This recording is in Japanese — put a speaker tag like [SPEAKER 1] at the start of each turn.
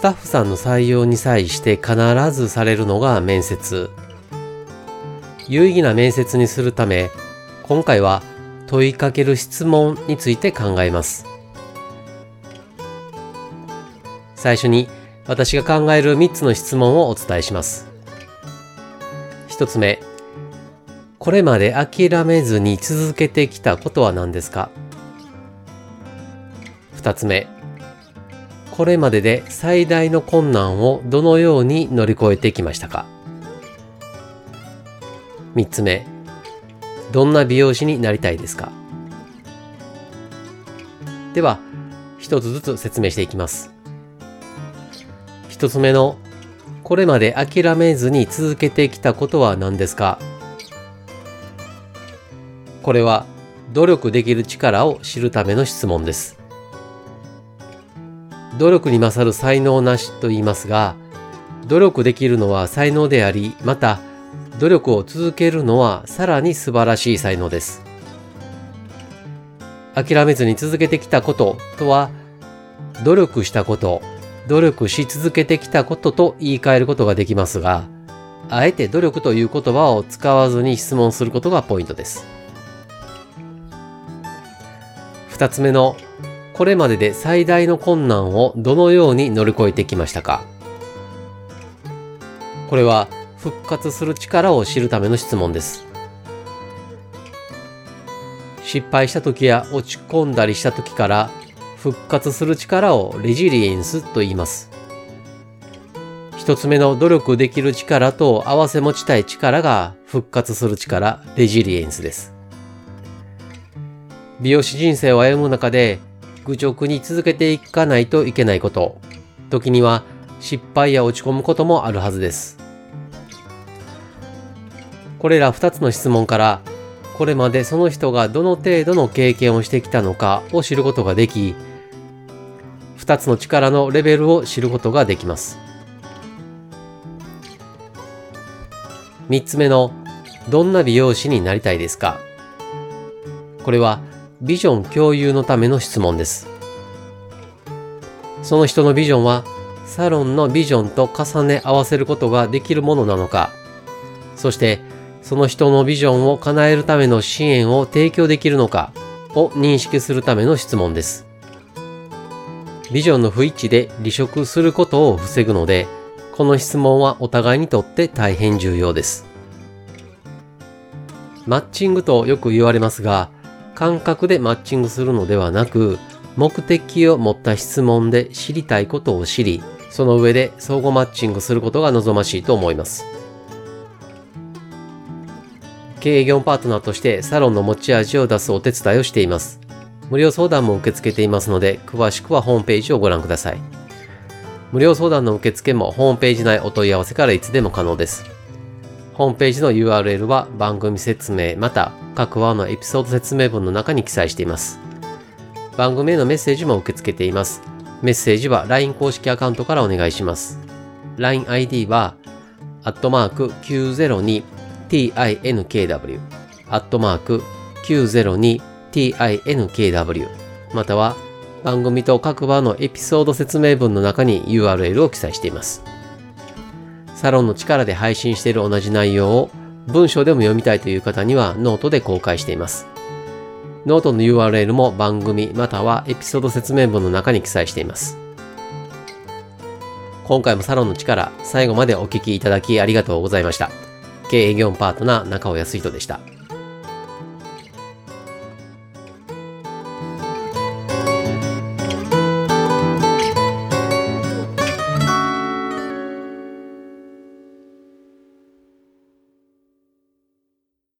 [SPEAKER 1] スタッフさんの採用に際して必ずされるのが面接。有意義な面接にするため、今回は問いかける質問について考えます。最初に私が考える3つの質問をお伝えします。1つ目、これまで諦めずに続けてきたことは何ですか ?2 つ目、これまでで最大の困難をどのように乗り越えてきましたか ?3 つ目、どんな美容師になりたいですか？では、一つずつ説明していきます。一つ目の、これまで諦めずに続けてきたことは何ですか？これは、努力できる力を知るための質問です。努力に勝る才能なしと言いますが、努力できるのは才能であり、また、努力を続けるのはさらに素晴らしい才能です。諦めずに続けてきたこととは、努力したこと、努力し続けてきたことと言い換えることができますが、あえて努力という言葉を使わずに質問することがポイントです。二つ目のこれまでで最大の困難をどのように乗り越えてきましたか？これは復活する力を知るための質問です。失敗した時や落ち込んだりした時から復活する力をレジリエンスと言います。一つ目の努力できる力と合わせ持ちたい力が復活する力、レジリエンスです。美容師人生を歩む中で愚直に続けていかないといけないこと、時には失敗や落ち込むこともあるはずです。これら2つの質問から、これまでその人がどの程度の経験をしてきたのかを知ることができ、2つの力のレベルを知ることができます。3つ目の、どんな美容師になりたいですか？これはビジョン共有のための質問です。その人のビジョンはサロンのビジョンと重ね合わせることができるものなのか、そしてその人のビジョンを叶えるための支援を提供できるのかを認識するための質問です。ビジョンの不一致で離職することを防ぐので、この質問はお互いにとって大変重要です。マッチングとよく言われますが、感覚でマッチングするのではなく、目的を持った質問で知りたいことを知り、その上で相互マッチングすることが望ましいと思います。経営業パートナーとしてサロンの持ち味を出すお手伝いをしています。無料相談も受け付けていますので、詳しくはホームページをご覧ください。無料相談の受付もホームページ内お問い合わせからいつでも可能です。ホームページの URL は番組説明また各話のエピソード説明文の中に記載しています。番組へのメッセージも受け付けています。メッセージは LINE 公式アカウントからお願いします。LINEID は、アットマーク 902tinkw、アットマーク 902tinkw、または番組と各話のエピソード説明文の中に URL を記載しています。サロンの力で配信している同じ内容を文章でも読みたいという方にはノートで公開しています。ノートの URL も番組またはエピソード説明文の中に記載しています。今回もサロンの力、最後までお聞きいただきありがとうございました。経営業務パートナー中尾康人でした。